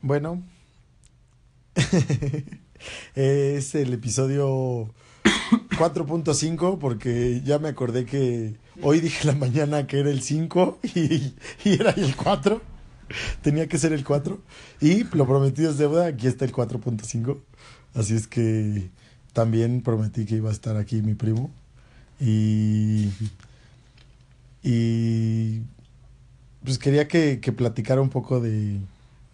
Bueno, es el episodio 4.5 porque ya me acordé que hoy dije la mañana que era el 5 y, y era el 4. Tenía que ser el 4. Y lo prometido es deuda, aquí está el 4.5. Así es que también prometí que iba a estar aquí mi primo. Y, y pues quería que, que platicara un poco de,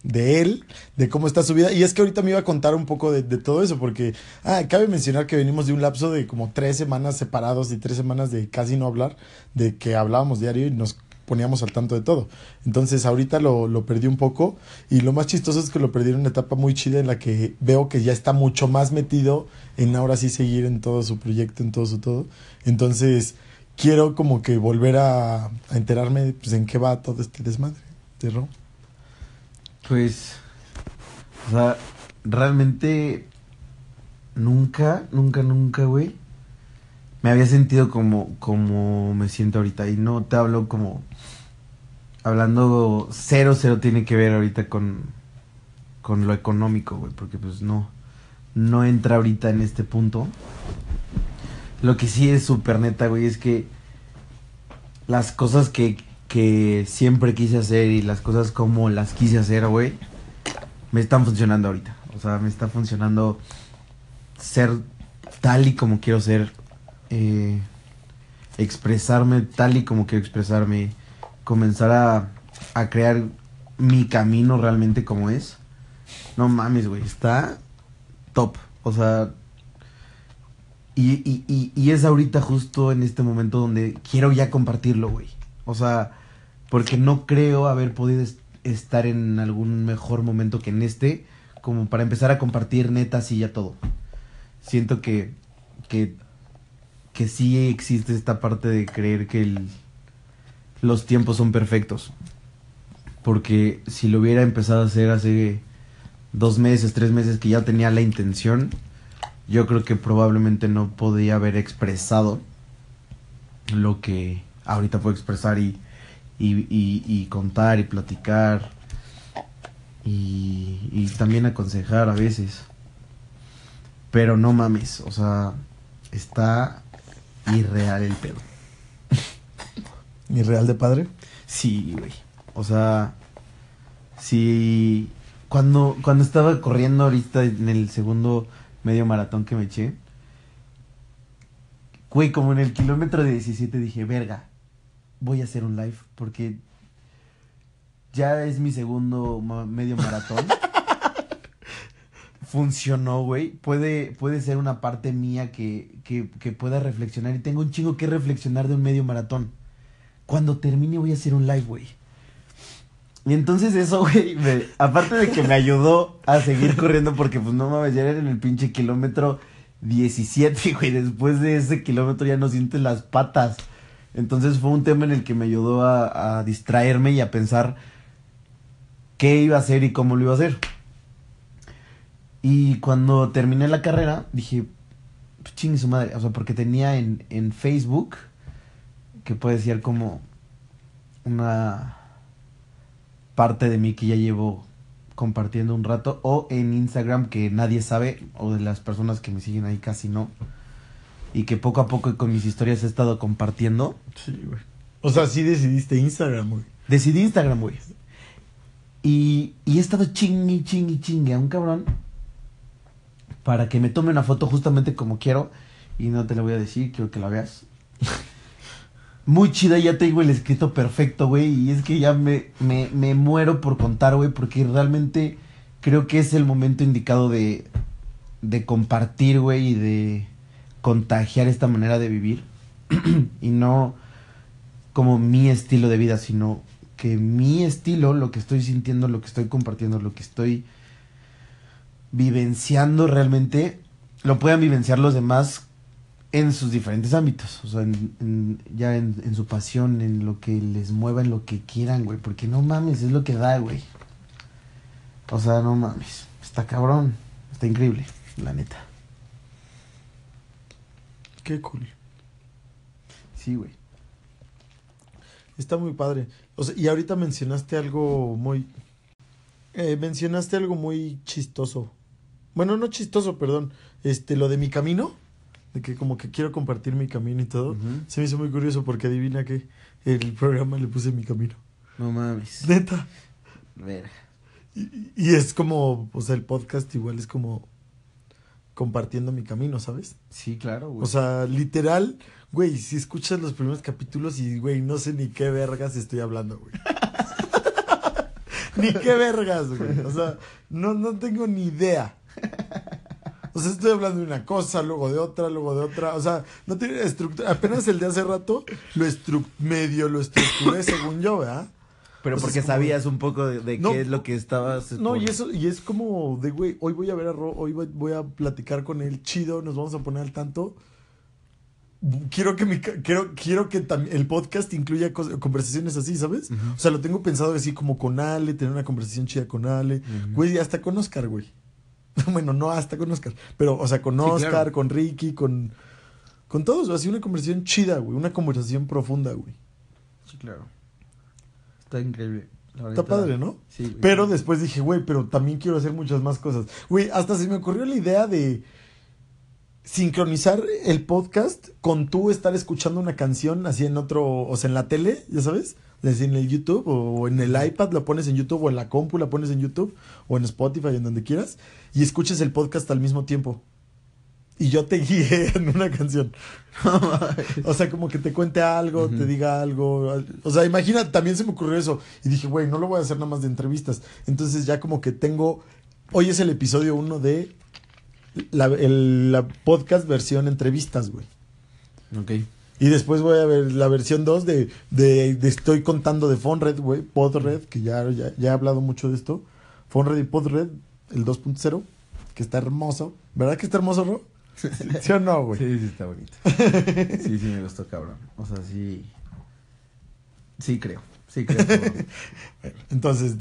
de él, de cómo está su vida. Y es que ahorita me iba a contar un poco de, todo eso, porque ah, cabe mencionar que venimos de un lapso de como tres semanas separados y tres semanas de casi no hablar, de que hablábamos diario y nos poníamos al tanto de todo. Entonces ahorita lo, lo perdí un poco y lo más chistoso es que lo perdí en una etapa muy chida en la que veo que ya está mucho más metido en ahora sí seguir en todo su proyecto, en todo su todo. Entonces quiero como que volver a, enterarme pues, en qué va todo este desmadre. ¿De Ro? Pues, o sea, realmente nunca, nunca, nunca, güey, me había sentido como, como me siento ahorita. Y no te hablo como, hablando cero, cero tiene que ver ahorita con, con lo económico, güey, porque pues no, no entra ahorita en este punto. Lo que sí es súper neta, güey, es que las cosas que, que siempre quise hacer y las cosas como las quise hacer, güey, me están funcionando ahorita. O sea, me está funcionando ser tal y como quiero ser, eh, expresarme tal y como quiero expresarme, comenzar a, a crear mi camino realmente como es. No mames, güey, está top. O sea, y, y, y, y, es ahorita justo en este momento donde quiero ya compartirlo, güey. O sea, porque no creo haber podido est estar en algún mejor momento que en este, como para empezar a compartir neta así ya todo. Siento que, que, que sí existe esta parte de creer que los tiempos son perfectos. Porque si lo hubiera empezado a hacer hace dos meses, tres meses que ya tenía la intención, yo creo que probablemente no podía haber expresado lo que ahorita puedo expresar y, y, y, y contar y platicar y, y, también aconsejar a veces. Pero no mames, o sea, está irreal el pedo. ¿Irreal de padre? Sí, güey. O sea, sí. Cuando, cuando estaba corriendo ahorita en el segundo medio maratón que me eché. Güey, como en el kilómetro de 17 dije, verga, voy a hacer un live porque ya es mi segundo ma medio maratón. Funcionó, güey. Puede, puede ser una parte mía que, que, que pueda reflexionar. Y tengo un chingo que reflexionar de un medio maratón. Cuando termine voy a hacer un live, güey. Y entonces eso, güey, me, aparte de que me ayudó a seguir corriendo porque pues no mames, ya era en el pinche kilómetro 17, güey, después de ese kilómetro ya no sientes las patas. Entonces fue un tema en el que me ayudó a, distraerme y a pensar qué iba a hacer y cómo lo iba a hacer. Y cuando terminé la carrera, dije, pues chingue su madre, o sea, porque tenía en, en Facebook, que puede ser como una parte de mí que ya llevo compartiendo un rato o en Instagram que nadie sabe o de las personas que me siguen ahí casi no y que poco a poco con mis historias he estado compartiendo. Sí, güey. O sea, sí decidiste Instagram, güey. Decidí Instagram, güey. Y, y he estado chingue, chingue, chingue a un cabrón para que me tome una foto justamente como quiero y no te la voy a decir, quiero que la veas. muy chida, ya tengo el escrito perfecto, güey. Y es que ya me, me, me muero por contar, güey, porque realmente creo que es el momento indicado de, de compartir, güey, y de contagiar esta manera de vivir. y no como mi estilo de vida, sino que mi estilo, lo que estoy sintiendo, lo que estoy compartiendo, lo que estoy vivenciando realmente, lo puedan vivenciar los demás en sus diferentes ámbitos, o sea, en, ya en, en, su pasión, en lo que les mueva, en lo que quieran, güey, porque no mames, es lo que da, güey. O sea, no mames, está cabrón, está increíble, la neta. Qué cool. Sí, güey. Está muy padre. O sea, y ahorita mencionaste algo muy Eh, mencionaste algo muy chistoso. Bueno, no chistoso, perdón. Este, lo de mi camino. De que como que quiero compartir mi camino y todo. Se me hizo muy curioso porque adivina que el programa le puse mi camino. No mames. Neta. Verga. Y, y es como, o sea, el podcast igual es como compartiendo mi camino, ¿sabes? Sí, claro, güey. O sea, literal, güey, si escuchas los primeros capítulos y, güey, no sé ni qué vergas estoy hablando, güey. ni qué vergas, güey. O sea, no, no tengo ni idea. O sea, estoy hablando de una cosa, luego de otra, luego de otra. O sea, no tiene estructura. Apenas el de hace rato lo medio lo estructuré según yo, ¿verdad? Pero porque como- sabías un poco de, de No. qué es lo que estabas. No, por- y eso, y es como de, güey, hoy voy a ver a Ro, hoy voy, voy a platicar con él, chido, nos vamos a poner al tanto. Quiero que mi, quiero, quiero que el podcast incluya conversaciones así, ¿sabes? O sea, lo tengo pensado así como con Ale, tener una conversación chida con Ale. Güey, y hasta con Oscar, güey. bueno, no hasta con Oscar, pero, o sea, con Sí, Oscar, claro. con Ricky, con, con todos, así una conversación chida, güey, una conversación profunda, güey. Sí, claro. Está increíble. la Está padre, ¿no? Sí, güey. Pero después dije, güey, pero también quiero hacer muchas más cosas. Güey, hasta se me ocurrió la idea de sincronizar el podcast con tú estar escuchando una canción así en otro, o sea, en la tele, ya sabes, así en el YouTube o en el iPad la pones en YouTube o en la compu la pones en YouTube o en Spotify, en donde quieras, y escuches el podcast al mismo tiempo. Y yo te guíe en una canción. O sea, como que te cuente algo, te diga algo. O sea, imagina, también se me ocurrió eso. Y dije, güey, no lo voy a hacer nada más de entrevistas. Entonces ya como que tengo... Hoy es el episodio uno de la, el- la podcast versión entrevistas, güey. Ok. Y después voy a ver la versión 2 de, de, de Estoy contando de Fonred, güey. Podred, que ya, ya, ya he hablado mucho de esto. Fonred y Podred, el 2.0, que está hermoso. ¿Verdad que está hermoso, Ro? ¿Sí, sí o no, güey? Sí, sí, está bonito. Sí, sí, me gustó, cabrón. O sea, sí. Sí, creo. Sí, creo. cabrón. Entonces,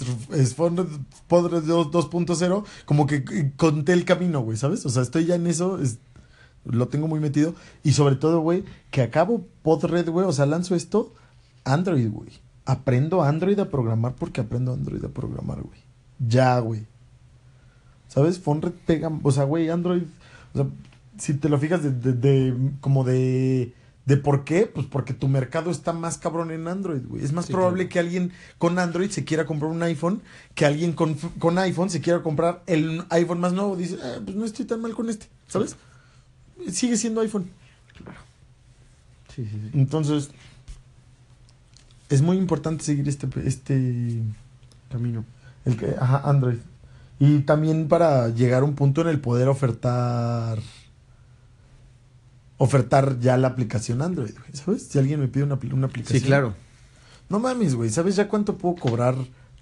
Podred 2 2.0, como que conté el camino, güey, ¿sabes? O sea, estoy ya en eso, es- lo tengo muy metido. Y sobre todo, güey, que acabo Podred, güey, o sea, lanzo esto, Android, güey. Aprendo Android a programar porque aprendo Android a programar, güey. Ya, güey. ¿Sabes? Fonred pega, o sea, güey, Android, o sea, si te lo fijas de, de- de- como de, de por qué, pues porque tu mercado está más cabrón en Android, güey. Es más Sí, probable claro. que alguien con Android se quiera comprar un iPhone que alguien con, con iPhone se quiera comprar el iPhone más nuevo. Dice, "Ah, pues no estoy tan mal con este, ¿sabes? Sigue siendo iPhone. Sí, sí, sí. Entonces, es muy importante seguir este, este Camino. el que, ajá, Android. Y también para llegar a un punto en el poder ofertar ofertar ya la aplicación Android, güey, ¿sabes? Si alguien me pide una, una aplicación. Sí, claro. No mames, güey, ¿sabes ya cuánto puedo cobrar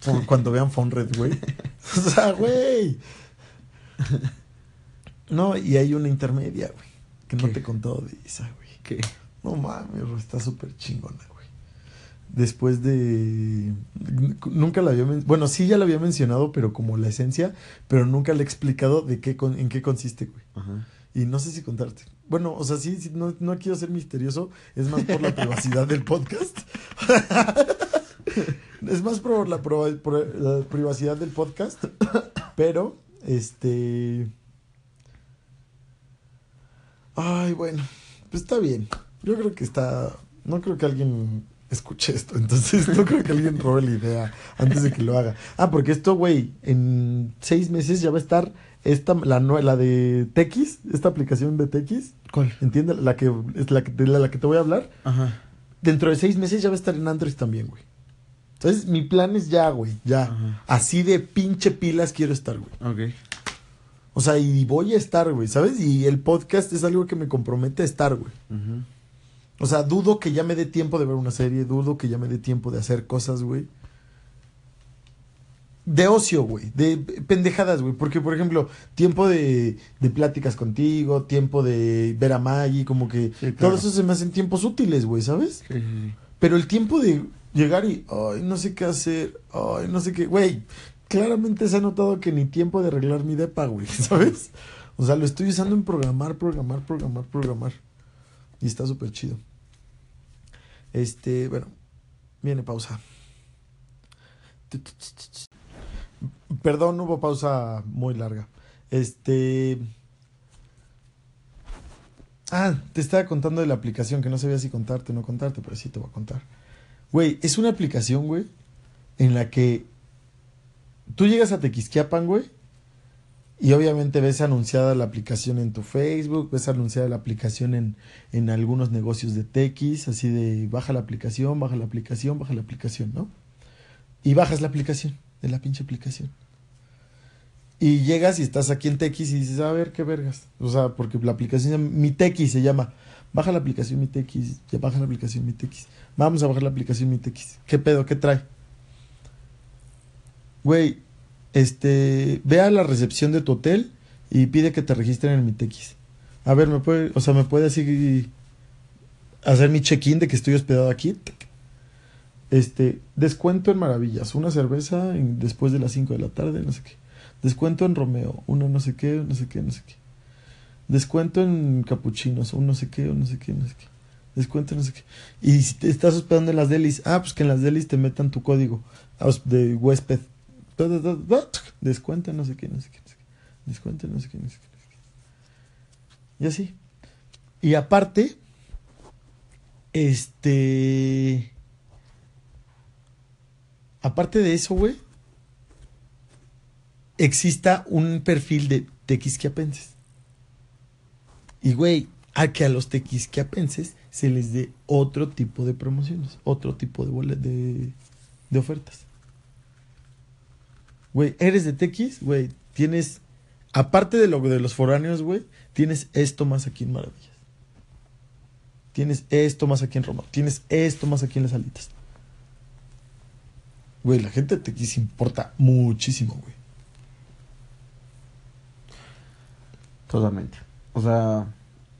por cuando vean Fonred, güey? o sea, güey. No, y hay una intermedia, güey, que no te he contado de esa, güey. ¿Qué? No mames, está súper chingona, güey. Después de... Nunca la había... Bueno, sí ya la había mencionado, pero como la esencia, pero nunca le he explicado de qué con- en qué consiste, güey. Ajá. Y no sé si contarte. Bueno, o sea, sí, sí, no, no quiero ser misterioso, es más por la privacidad del podcast. es más por la, proba- por la privacidad del podcast, pero, este... Ay, bueno, pues está bien. Yo creo que está... No creo que alguien escuche esto, entonces no creo que alguien robe la idea antes de que lo haga. Ah, porque esto, güey, en seis meses ya va a estar esta, la, la de TX, esta aplicación de TX, ¿Cuál? ¿entiendes? La que, es la que, de la, la que te voy a hablar. Ajá. Dentro de seis meses ya va a estar en Android también, güey. Entonces, mi plan es ya, güey, ya. Ajá. Así de pinche pilas quiero estar, güey. Ok. O sea, y voy a estar, güey, ¿sabes? Y el podcast es algo que me compromete a estar, güey. O sea, dudo que ya me dé tiempo de ver una serie, dudo que ya me dé tiempo de hacer cosas, güey. De ocio, güey, de pendejadas, güey. Porque, por ejemplo, tiempo de, de pláticas contigo, tiempo de ver a Maggie, como que Sí, claro. todo eso se me hacen tiempos útiles, güey, ¿sabes? Sí, sí, sí. Pero el tiempo de llegar y, ay, no sé qué hacer, ay, no sé qué, güey, claramente se ha notado que ni tiempo de arreglar mi depa, güey, ¿sabes? O sea, lo estoy usando en programar, programar, programar, programar. Y está súper chido. Este, bueno, viene pausa. Perdón, hubo pausa muy larga. Este. Ah, te estaba contando de la aplicación que no sabía si contarte o no contarte, pero sí te voy a contar. Güey, es una aplicación, güey, en la que tú llegas a Tequisquiapan, güey, y obviamente ves anunciada la aplicación en tu Facebook, ves anunciada la aplicación en, en algunos negocios de Tequis, así de baja la aplicación, baja la aplicación, baja la aplicación, ¿no? Y bajas la aplicación, de la pinche aplicación. Y llegas y estás aquí en Tequis y dices, a ver, qué vergas. O sea, porque la aplicación Mi Tequis se llama. Baja la aplicación Mi Tequis, ya baja la aplicación Mi Tequis. Vamos a bajar la aplicación Mi Tequis. ¿Qué pedo? ¿Qué trae? Güey, este, ve a la recepción de tu hotel y pide que te registren en mi TX. A ver, me puede, o sea, me puede así hacer mi check-in de que estoy hospedado aquí. Este, descuento en Maravillas, una cerveza después de las 5 de la tarde, no sé qué. Descuento en Romeo, uno no sé qué, no sé qué, no sé qué. Descuento en Capuchinos, un no sé qué, un no sé qué, no sé qué. Descuento en no sé qué. Y si te estás hospedando en las delis, ah, pues que en las delis te metan tu código ah, de huésped. Descuenta no sé qué, no sé qué, no sé qué. Descuenta no sé qué, no sé qué, no sé qué. Y así. Y aparte, este... Aparte de eso, güey, exista un perfil de tequisquiapenses. Y, güey, a que a los tequisquiapenses se les dé otro tipo de promociones, otro tipo de, de, de ofertas. Güey, eres de Tequis, güey, tienes, aparte de lo de los foráneos, güey, tienes esto más aquí en Maravillas. Tienes esto más aquí en Roma. Tienes esto más aquí en las alitas. Güey, la gente de Tequis importa muchísimo, güey. Totalmente. O sea,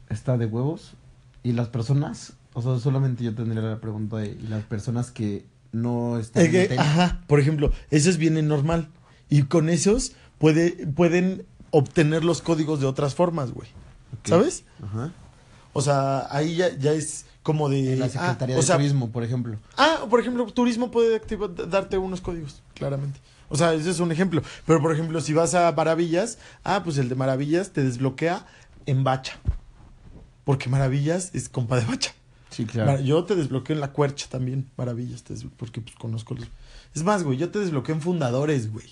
está de huevos. Y las personas, o sea, solamente yo tendría la pregunta de, ¿y las personas que no están Es en ajá, por ejemplo, esos vienen normal. Y con esos puede, pueden obtener los códigos de otras formas, güey. ¿Sabes? Ajá. O sea, ahí ya, ya es como de. En la ah, Secretaría o de sea, Turismo, por ejemplo. Ah, por ejemplo, turismo puede activa- darte unos códigos, claramente. O sea, ese es un ejemplo. Pero, por ejemplo, si vas a Maravillas, ah, pues el de Maravillas te desbloquea en Bacha. Porque Maravillas es compa de Bacha. Sí, Mar- Yo te desbloqueo en la Cuercha también, Maravillas, te porque pues conozco los... Es más, güey, yo te desbloqueo en Fundadores, güey.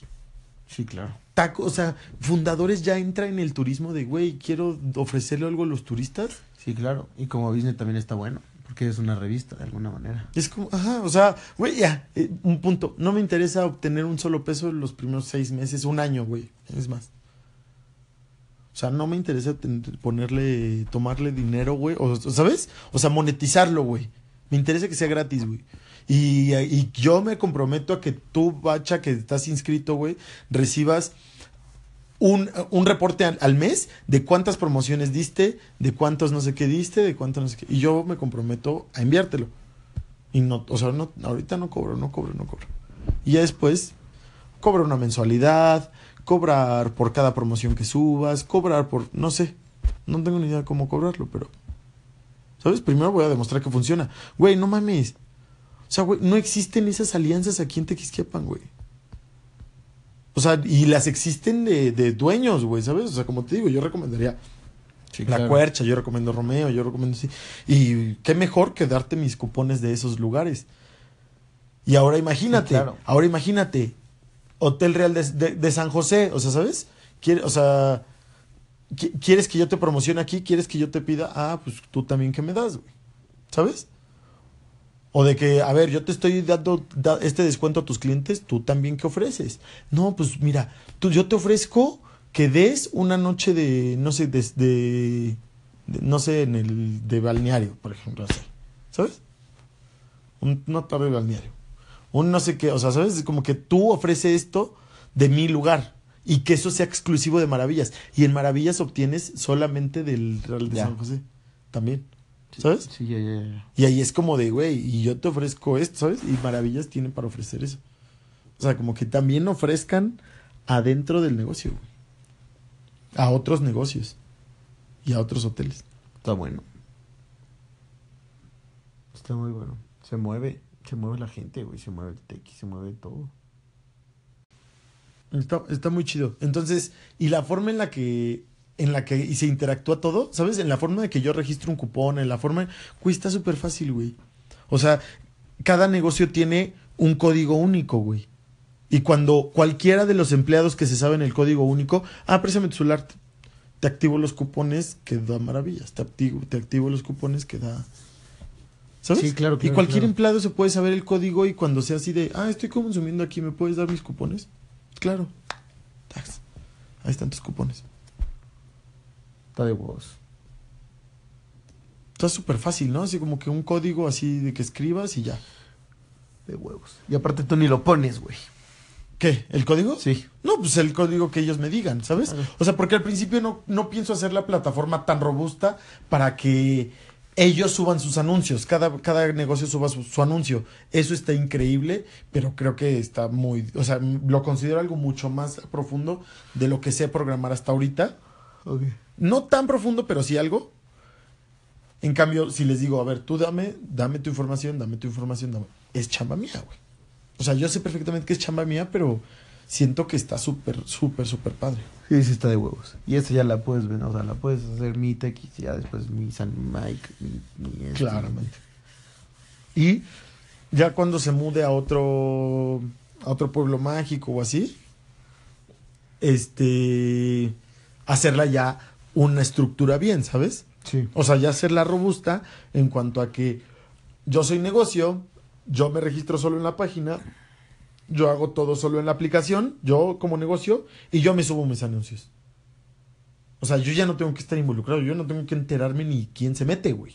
Sí, claro. Taco, o sea, Fundadores ya entra en el turismo de, güey, quiero ofrecerle algo a los turistas. Sí, claro. Y como business también está bueno, porque es una revista de alguna manera. Es como, ajá, o sea, güey, ya, eh, un punto. No me interesa obtener un solo peso en los primeros seis meses, un año, güey. Es más. O sea, no me interesa ponerle, tomarle dinero, güey. O, ¿Sabes? O sea, monetizarlo, güey. Me interesa que sea gratis, güey. Y, y yo me comprometo a que tú, Bacha, que estás inscrito, güey, recibas un, un reporte al, mes de cuántas promociones diste, de cuántos no sé qué diste, de cuántos no sé qué. Y yo me comprometo a enviártelo. Y no, o sea, no, ahorita no cobro, no cobro, no cobro. Y ya después cobra una mensualidad, cobrar por cada promoción que subas, cobrar por, no sé, no tengo ni idea de cómo cobrarlo, pero, ¿sabes? Primero voy a demostrar que funciona. Güey, no mames. O sea, güey, no existen esas alianzas aquí en Tequisquiapan, güey. O sea, y las existen de, de dueños, güey, ¿sabes? O sea, como te digo, yo recomendaría Sí, la claro. Cuercha, yo recomiendo Romeo, yo recomiendo sí. Y qué mejor que darte mis cupones de esos lugares. Y ahora imagínate, Sí, claro. ahora imagínate, Hotel Real de, de- de San José, o sea, ¿sabes? Quiere, o sea, qui- ¿quieres que yo te promocione aquí? ¿Quieres que yo te pida? Ah, pues tú también que me das, güey. ¿Sabes? O de que, a ver, yo te estoy dando da- este descuento a tus clientes, tú también qué ofreces. No, pues mira, tú, yo te ofrezco que des una noche de, no sé, de, de- de- no sé, en el de balneario, por ejemplo, así. ¿Sabes? Un, una tarde de balneario. Un no sé qué, o sea, ¿sabes? Es como que tú ofreces esto de mi lugar y que eso sea exclusivo de Maravillas. Y en Maravillas obtienes solamente del Real de Ya. San José. También. ¿Sabes? Sí, ya, ya, ya. Y ahí es como de, güey, y yo te ofrezco esto, ¿sabes? Y Maravillas tienen para ofrecer eso. O sea, como que también ofrezcan adentro del negocio, güey. A otros negocios. Y a otros hoteles. Está bueno. Está muy bueno. Se mueve, se mueve la gente, güey. Se mueve el tequi, se mueve todo. Está, está muy chido. Entonces, y la forma en la que en la que y se interactúa todo, ¿sabes? En la forma de que yo registro un cupón, en la forma, güey, está súper fácil, güey. O sea, cada negocio tiene un código único, güey. Y cuando cualquiera de los empleados que se saben el código único, ah, préstame tu celular, te activo los cupones que da maravillas, te activo, te activo los cupones que da... ¿Sabes? Sí, claro, y cualquier claro. empleado se puede saber el código y cuando sea así de, ah, estoy consumiendo aquí, ¿me puedes dar mis cupones? Claro. Ahí están tus cupones. Está de huevos. Está súper fácil, ¿no? Así como que un código así de que escribas y ya. De huevos. Y aparte tú ni lo pones, güey. ¿Qué? ¿El código? Sí. No, pues el código que ellos me digan, ¿sabes? O sea, porque al principio no, no pienso hacer la plataforma tan robusta para que ellos suban sus anuncios, cada, cada negocio suba su, su anuncio. Eso está increíble, pero creo que está muy, o sea, lo considero algo mucho más profundo de lo que sé programar hasta ahorita. Ok. No tan profundo, pero sí algo. En cambio, si les digo, a ver, tú dame, dame tu información, dame tu información, dame. Es chamba mía, güey. O sea, yo sé perfectamente que es chamba mía, pero siento que está súper, súper, súper padre. Sí, sí está de huevos. Y esta ya la puedes ver, o sea, la puedes hacer mi y ya después mi San Mike, mi, mi este. Claramente. Y ya cuando se mude a otro, a otro pueblo mágico o así, este, hacerla ya una estructura bien, ¿sabes? Sí. O sea, ya hacerla robusta en cuanto a que yo soy negocio, yo me registro solo en la página, yo hago todo solo en la aplicación, yo como negocio, y yo me subo mis anuncios. O sea, yo ya no tengo que estar involucrado, yo no tengo que enterarme ni quién se mete, güey.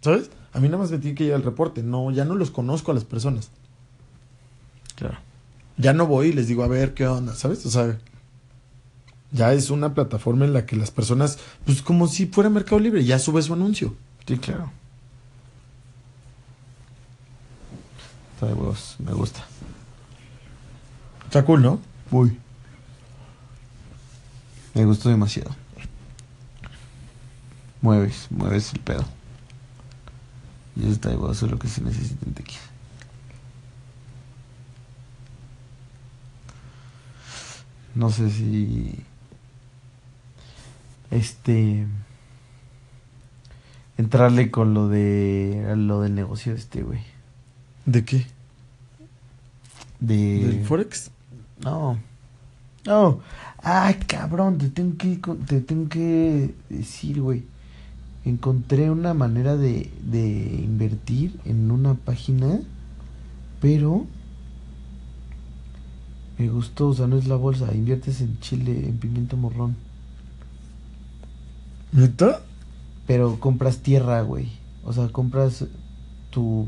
¿Sabes? A mí nada más me tiene que llegar el reporte, no, ya no los conozco a las personas. Claro. Ya no voy y les digo, a ver, ¿qué onda? ¿Sabes? O sea, ya es una plataforma en la que las personas, pues como si fuera Mercado Libre, ya sube su anuncio. Sí, claro. Está de huevos, me gusta. Está cool, ¿no? Uy. Me gustó demasiado. Mueves, mueves el pedo. Y eso está de huevos, es lo que se necesita en Tequila. No sé si. Este. Entrarle con lo de. Lo del negocio este, güey. ¿De qué? De. ¿Del Forex? No. No. Ay, cabrón, te tengo que, te tengo que decir, güey. Encontré una manera de, de invertir en una página, pero me gustó, o sea, no es la bolsa, inviertes en chile, en pimiento morrón, ¿Neta? pero compras tierra, güey. O sea, compras tu...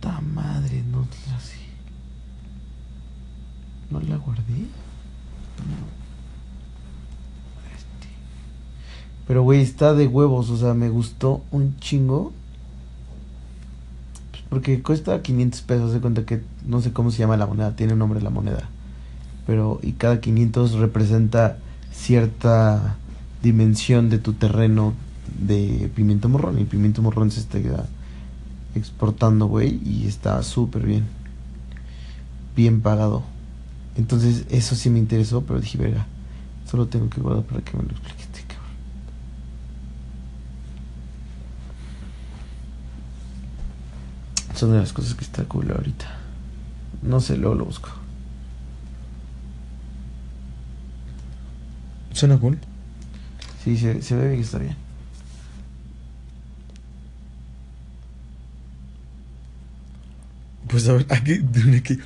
Puta madre, no la sé. ¿No la guardé? No. Este. Pero, güey, está de huevos. O sea, me gustó un chingo. Pues porque cuesta 500 pesos. Se cuenta que no sé cómo se llama la moneda. Tiene un nombre la moneda. Pero, y cada 500 representa cierta dimensión de tu terreno de pimiento morrón. Y pimiento morrón se está exportando, güey. Y está súper bien. Bien pagado. Entonces, eso sí me interesó, pero dije, verga, solo tengo que guardar para que me lo explique este. Son de las cosas que está cool ahorita. No sé, luego lo busco. Suena cool. Sí, se, se ve bien que está bien. Pues a ver, aquí, que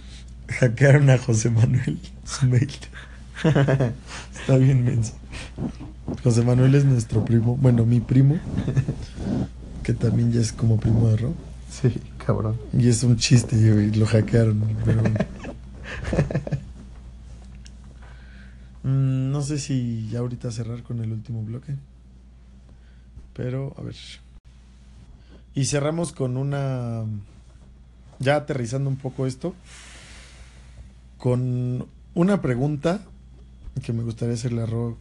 hackearon a José Manuel su mail. Está bien menso. José Manuel es nuestro primo, bueno, mi primo, que también ya es como primo de Ro. Sí, cabrón. Y es un chiste, lo hackearon. Pero... Mm, no sé si ya ahorita cerrar con el último bloque. Pero, a ver. Y cerramos con una... Ya aterrizando un poco esto. Con una pregunta que me gustaría hacerle a Ro.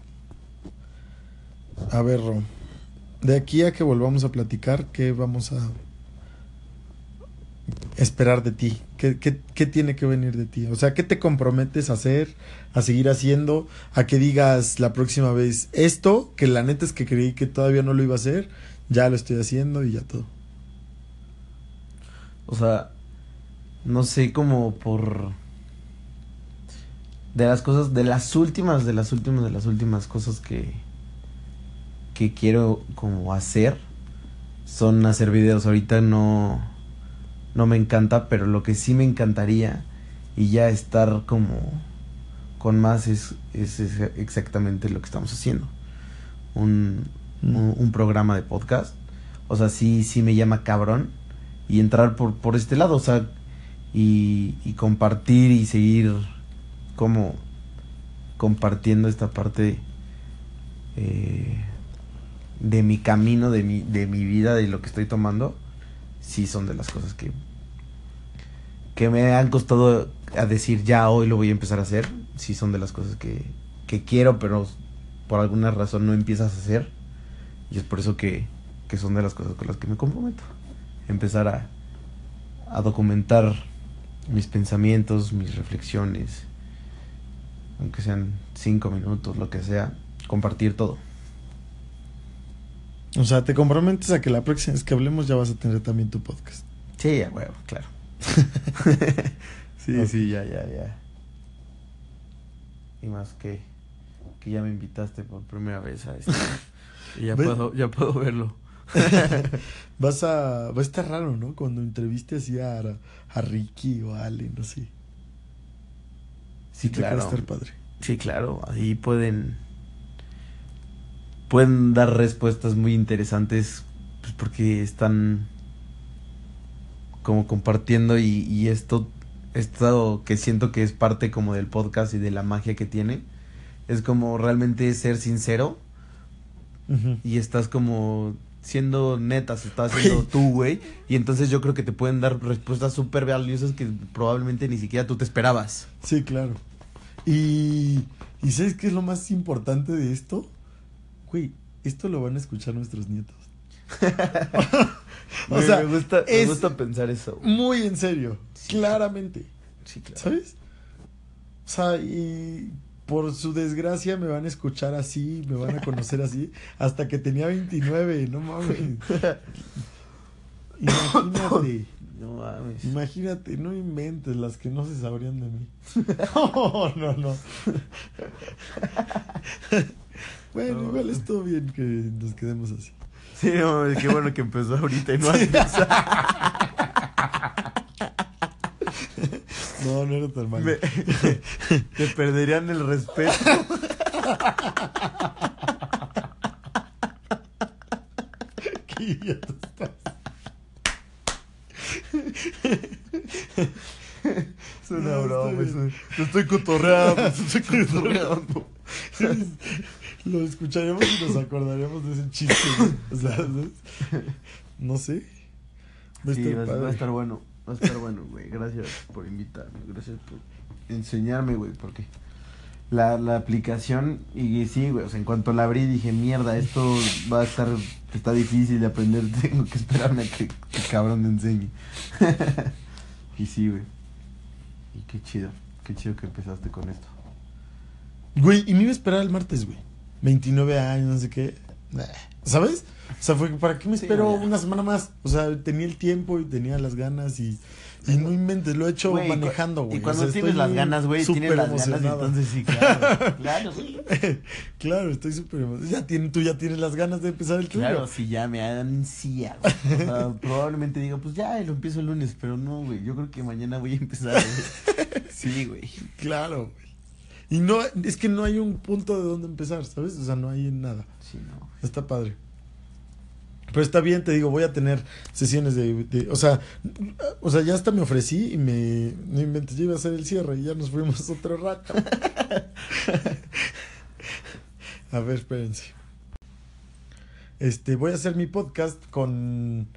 A ver, Ro. De aquí a que volvamos a platicar, ¿qué vamos a esperar de ti? ¿Qué, qué, tiene que venir de ti? O sea, ¿qué te comprometes a hacer, a seguir haciendo, a que digas la próxima vez esto, que la neta es que creí que todavía no lo iba a hacer, ya lo estoy haciendo y ya todo? O sea, no sé cómo por... De las cosas, de las últimas, de las últimas, de las últimas cosas que... Que quiero como hacer son hacer videos. Ahorita no no me encanta, pero lo que sí me encantaría y ya estar como con más es, es, exactamente lo que estamos haciendo. Un, mm. un, programa de podcast. O sea, sí, sí me llama cabrón. Y entrar por, por este lado, o sea, y, y compartir y seguir como compartiendo esta parte eh, de mi camino, de mi, de mi vida, de lo que estoy tomando, sí son de las cosas que que me han costado a decir ya hoy lo voy a empezar a hacer. Sí son de las cosas que, que quiero, pero por alguna razón no empiezas a hacer. Y es por eso que, que son de las cosas con las que me comprometo. Empezar a, a documentar mis pensamientos, mis reflexiones, aunque sean cinco minutos, lo que sea, compartir todo. O sea, te comprometes a que la próxima vez que hablemos ya vas a tener también tu podcast. Sí, a huevo, claro. sí, sí, ya, ya, ya. Y más que, que ya me invitaste por primera vez a esto. y ya puedo, ya puedo verlo. Vas a, va a estar raro, ¿no? Cuando entreviste así a, a Ricky o a Ale, no sé. Sí, claro. estar padre. Sí, claro. Ahí pueden pueden dar respuestas muy interesantes pues porque están como compartiendo y, esto, esto que siento que es parte como del podcast y de la magia que tiene, es como realmente ser sincero y estás como siendo neta, se está haciendo tú, güey, y entonces yo creo que te pueden dar respuestas súper valiosas que probablemente ni siquiera tú te esperabas. Sí, claro. Y, ¿y sabes qué es lo más importante de esto? Güey, esto lo van a escuchar nuestros nietos. o sea, me gusta, me gusta pensar eso. Muy en serio, claramente. Sí, claro. ¿Sabes? O sea, y por su desgracia me van a escuchar así, me van a conocer así, hasta que tenía 29, no mames. Imagínate. No mames. Imagínate, no inventes las que no se sabrían de mí. no, no, no. bueno, igual es todo bien que nos quedemos así. Sí, no, qué bueno que empezó ahorita y no antes. No, no era tan malo. te perderían el respeto. Qué idiota estás. Es una broma, Te estoy cotorreando, te estoy cotorreando. Lo escucharemos y nos acordaremos de ese chiste. O sea, no sé. Va a, sí, estar va, a estar bueno. Va a estar bueno, güey. Gracias por invitarme. Gracias por enseñarme, güey. Porque la, la aplicación, y sí, güey. O sea, en cuanto la abrí dije, mierda, esto va a estar. Está difícil de aprender. Tengo que esperarme a que, que cabrón me enseñe. y sí, güey. Y qué chido. Qué chido que empezaste con esto. Güey, y me iba a esperar el martes, güey. 29 años, no sé qué. ¿Sabes? O sea, fue ¿para qué me espero una semana más? O sea, tenía el tiempo y tenía las ganas y, y no inventes, lo he hecho manejando, güey. Y cuando tienes las ganas, güey, tienes las ganas, entonces sí, claro. claro, güey. claro, estoy súper emocionado. Ya tiene, tú ya tienes las ganas de empezar el tuyo. Claro, sí, ya me ansia. O sea, probablemente diga, pues ya, lo empiezo el lunes, pero no, güey. Yo creo que mañana voy a empezar. Sí, güey. Claro, güey. Y no, es que no hay un punto de donde empezar, ¿sabes? O sea, no hay nada. Sí, no. Está padre. Pero está bien, te digo, voy a tener sesiones de, o sea, o sea, ya hasta me ofrecí y me, no inventes, yo iba a hacer el cierre y ya nos fuimos otro rato. a ver, espérense. Este, voy a hacer mi podcast con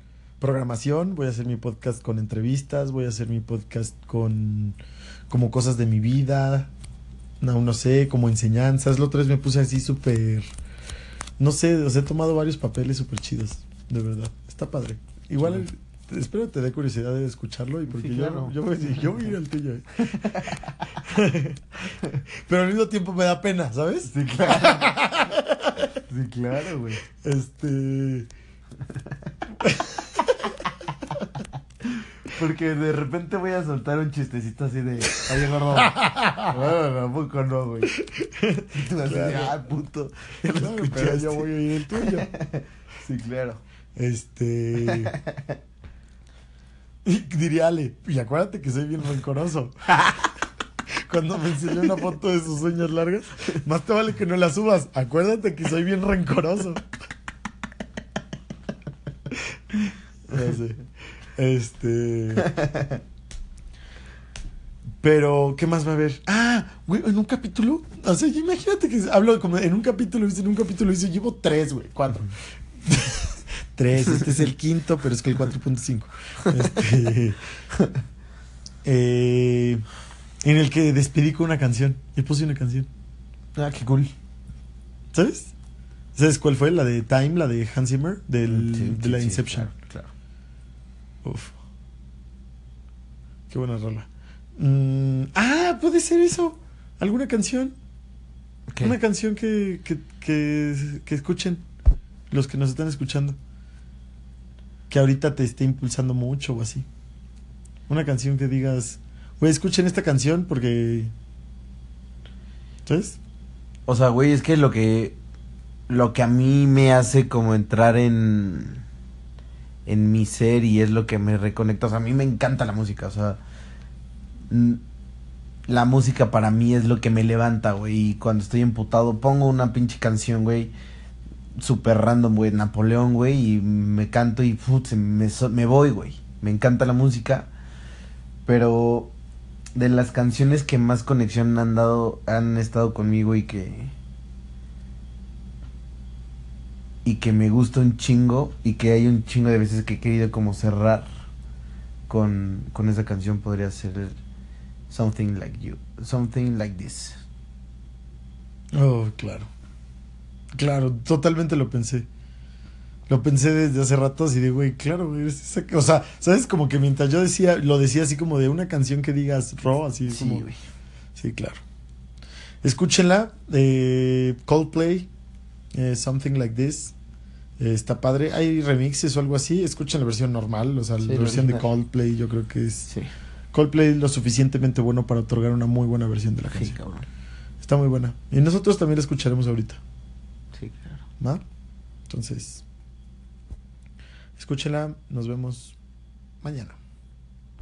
programación, voy a hacer mi podcast con entrevistas, voy a hacer mi podcast con como cosas de mi vida, no, no sé, como enseñanzas. La otra vez me puse así súper... No sé, os he tomado varios papeles súper chidos, de verdad. Está padre. Igual espero te dé curiosidad de escucharlo y porque Sí, yo, claro. yo, voy, yo voy a ir al tuyo. eh. Pero al mismo tiempo me da pena, ¿sabes? Sí, claro. sí, claro, güey. Este. Porque de repente voy a soltar un chistecito así de, oye, gordo. bueno, ¿a poco no, güey? Y tú así de, Claro. ah, puto. Ya lo pero yo voy a ir al tuyo. Sí, claro. Este. Y diría Ale, y acuérdate que soy bien rencoroso. Cuando me enseñó una foto de sus uñas largas, más te vale que no la subas. Acuérdate que soy bien rencoroso. Ya sé. Este. Pero, ¿qué más va a haber? Ah, güey, en un capítulo. O sea, imagínate que hablo como en un capítulo, en un capítulo dice, llevo tres, güey, cuatro. tres, este es el quinto, pero es que el 4.5. Este, eh, en el que despedí con una canción. Y puse una canción. Ah, qué cool. ¿Sabes? ¿Sabes cuál fue? La de Time, la de Hans Zimmer, del, Sí, de la Inception. claro. Uf. Qué buena rola. Mm, ah, puede ser eso. ¿Alguna canción? Una canción que, que, que, que escuchen. Los que nos están escuchando. Que ahorita te esté impulsando mucho o así. Una canción que digas, güey, escuchen esta canción porque... ¿Sabes? O sea, güey, es que lo que lo que a mí me hace como entrar en en mi ser y es lo que me reconecta, o sea, a mí me encanta la música, o sea, la música para mí es lo que me levanta, güey, y cuando estoy emputado pongo una pinche canción, güey, super random, güey, Napoleón, güey, y me canto y put, se me, me voy, güey. Me encanta la música, pero de las canciones que más conexión han dado, han estado conmigo y que y que me gusta un chingo y que hay un chingo de veces que he querido como cerrar con, con esa canción podría ser Something Like You, Something Like This. Oh, claro. Claro, totalmente lo pensé. Lo pensé desde hace rato así de, güey, claro, güey, es esa- O sea, ¿sabes? Como que mientras yo decía, lo decía así como de una canción que digas raw, así Sí, como... güey. Sí, claro. Escúchenla, eh, Coldplay, eh, Something Like This. eh, está padre. Hay remixes o algo así. Escuchen la versión normal, o sea, Sí, la versión de. Coldplay. Yo creo que es. Sí, Coldplay es lo suficientemente bueno para otorgar una muy buena versión de la sí, canción. cabrón. Está muy buena. Y nosotros también la escucharemos ahorita. Sí, claro. ¿Va? Entonces, escúchenla. Nos vemos mañana.